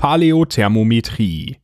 Paläothermometrie.